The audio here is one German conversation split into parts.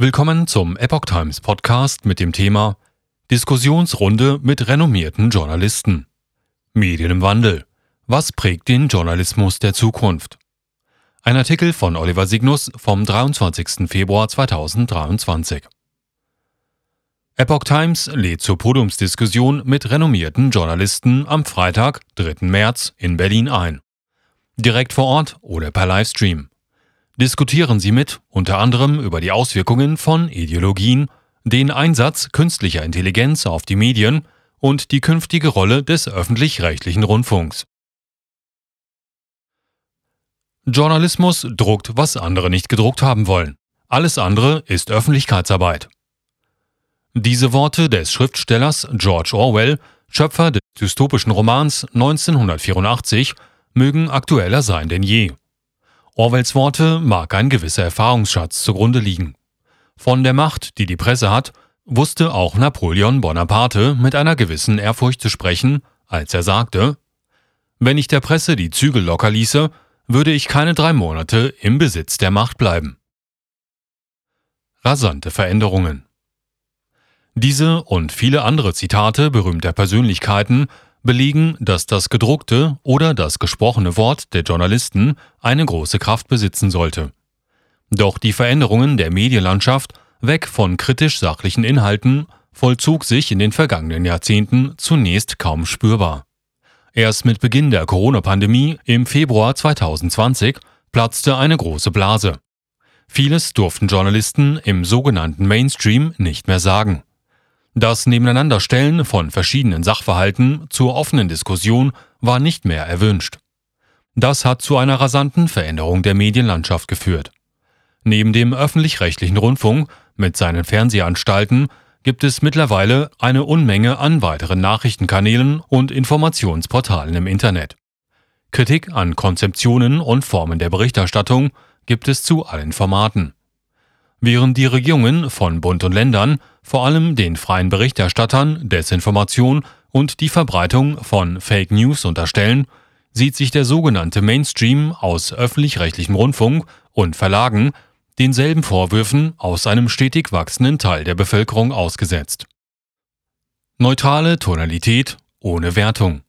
Willkommen zum Epoch Times Podcast mit dem Thema Diskussionsrunde mit renommierten Journalisten. Medien im Wandel. Was prägt den Journalismus der Zukunft? Ein Artikel von Oliver Signus vom 23. Februar 2023. Epoch Times lädt zur Podiumsdiskussion mit renommierten Journalisten am Freitag, 3. März in Berlin ein. Direkt vor Ort oder per Livestream diskutieren sie mit, unter anderem über die Auswirkungen von Ideologien, den Einsatz künstlicher Intelligenz auf die Medien und die künftige Rolle des öffentlich-rechtlichen Rundfunks. Journalismus druckt, was andere nicht gedruckt haben wollen. Alles andere ist Öffentlichkeitsarbeit. Diese Worte des Schriftstellers George Orwell, Schöpfer des dystopischen Romans 1984, mögen aktueller sein denn je. Orwells Worte mag ein gewisser Erfahrungsschatz zugrunde liegen. Von der Macht, die die Presse hat, wusste auch Napoleon Bonaparte mit einer gewissen Ehrfurcht zu sprechen, als er sagte, wenn ich der Presse die Zügel locker ließe, würde ich keine drei Monate im Besitz der Macht bleiben. Rasante Veränderungen Diese und viele andere Zitate berühmter Persönlichkeiten belegen, dass das gedruckte oder das gesprochene Wort der Journalisten eine große Kraft besitzen sollte. Doch die Veränderungen der Medienlandschaft weg von kritisch sachlichen Inhalten vollzog sich in den vergangenen Jahrzehnten zunächst kaum spürbar. Erst mit Beginn der Corona-Pandemie im Februar 2020 platzte eine große Blase. Vieles durften Journalisten im sogenannten Mainstream nicht mehr sagen. Das Nebeneinanderstellen von verschiedenen Sachverhalten zur offenen Diskussion war nicht mehr erwünscht. Das hat zu einer rasanten Veränderung der Medienlandschaft geführt. Neben dem öffentlich-rechtlichen Rundfunk mit seinen Fernsehanstalten gibt es mittlerweile eine Unmenge an weiteren Nachrichtenkanälen und Informationsportalen im Internet. Kritik an Konzeptionen und Formen der Berichterstattung gibt es zu allen Formaten. Während die Regierungen von Bund und Ländern vor allem den freien Berichterstattern Desinformation und die Verbreitung von Fake News unterstellen, sieht sich der sogenannte Mainstream aus öffentlich-rechtlichem Rundfunk und Verlagen denselben Vorwürfen aus einem stetig wachsenden Teil der Bevölkerung ausgesetzt. Neutrale Tonalität ohne Wertung.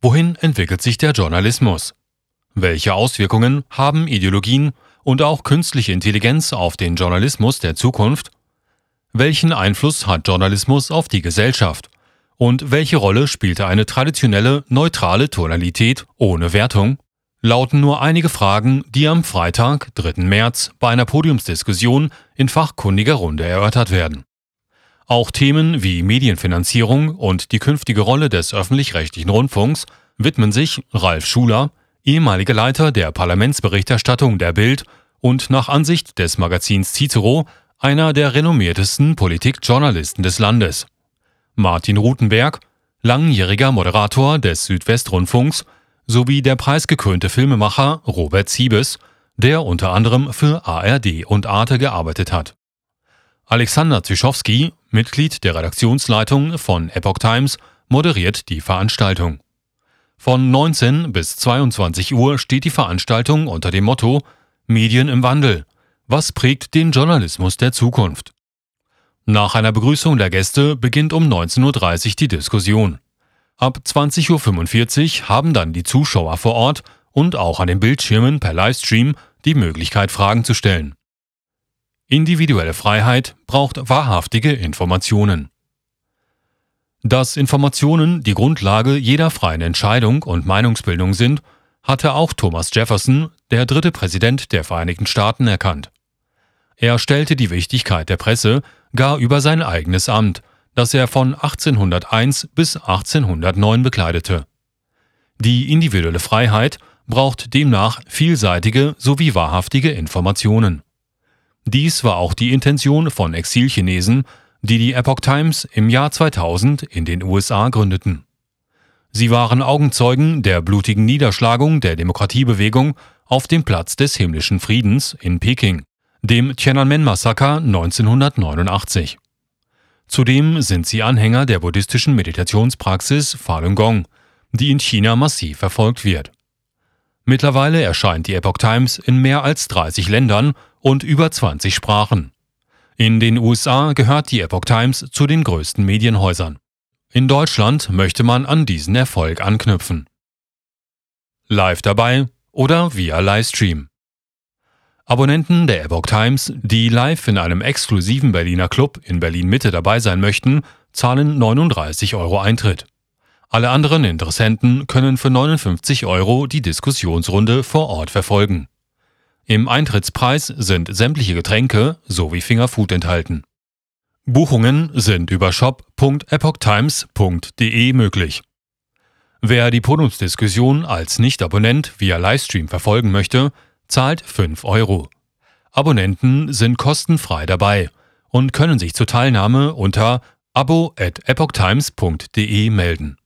Wohin entwickelt sich der Journalismus? Welche Auswirkungen haben Ideologien und auch künstliche Intelligenz auf den Journalismus der Zukunft? Welchen Einfluss hat Journalismus auf die Gesellschaft? Und welche Rolle spielte eine traditionelle, neutrale Tonalität ohne Wertung? Lauten nur einige Fragen, die am Freitag, 3. März, bei einer Podiumsdiskussion in fachkundiger Runde erörtert werden. Auch Themen wie Medienfinanzierung und die künftige Rolle des öffentlich-rechtlichen Rundfunks widmen sich Ralf Schuler, ehemaliger Leiter der Parlamentsberichterstattung der Bild und nach Ansicht des Magazins Cicero einer der renommiertesten Politikjournalisten des Landes. Martin Rutenberg, langjähriger Moderator des Südwestrundfunks, sowie der preisgekrönte Filmemacher Robert Siebes, der unter anderem für ARD und Arte gearbeitet hat. Alexander Zischowski, Mitglied der Redaktionsleitung von Epoch Times, moderiert die Veranstaltung. Von 19 bis 22 Uhr steht die Veranstaltung unter dem Motto Medien im Wandel was prägt den Journalismus der Zukunft? Nach einer Begrüßung der Gäste beginnt um 19.30 Uhr die Diskussion. Ab 20.45 Uhr haben dann die Zuschauer vor Ort und auch an den Bildschirmen per Livestream die Möglichkeit, Fragen zu stellen. Individuelle Freiheit braucht wahrhaftige Informationen. Dass Informationen die Grundlage jeder freien Entscheidung und Meinungsbildung sind, hatte auch Thomas Jefferson, der dritte Präsident der Vereinigten Staaten, erkannt. Er stellte die Wichtigkeit der Presse gar über sein eigenes Amt, das er von 1801 bis 1809 bekleidete. Die individuelle Freiheit braucht demnach vielseitige sowie wahrhaftige Informationen. Dies war auch die Intention von Exilchinesen, die die Epoch Times im Jahr 2000 in den USA gründeten. Sie waren Augenzeugen der blutigen Niederschlagung der Demokratiebewegung auf dem Platz des himmlischen Friedens in Peking dem Tiananmen-Massaker 1989. Zudem sind sie Anhänger der buddhistischen Meditationspraxis Falun Gong, die in China massiv verfolgt wird. Mittlerweile erscheint die Epoch Times in mehr als 30 Ländern und über 20 Sprachen. In den USA gehört die Epoch Times zu den größten Medienhäusern. In Deutschland möchte man an diesen Erfolg anknüpfen. Live dabei oder via Livestream. Abonnenten der Epoch Times, die live in einem exklusiven Berliner Club in Berlin Mitte dabei sein möchten, zahlen 39 Euro Eintritt. Alle anderen Interessenten können für 59 Euro die Diskussionsrunde vor Ort verfolgen. Im Eintrittspreis sind sämtliche Getränke sowie Fingerfood enthalten. Buchungen sind über shop.epochtimes.de möglich. Wer die Podiumsdiskussion als Nicht-Abonnent via Livestream verfolgen möchte, zahlt 5 Euro. Abonnenten sind kostenfrei dabei und können sich zur Teilnahme unter abo at epochtimes.de melden.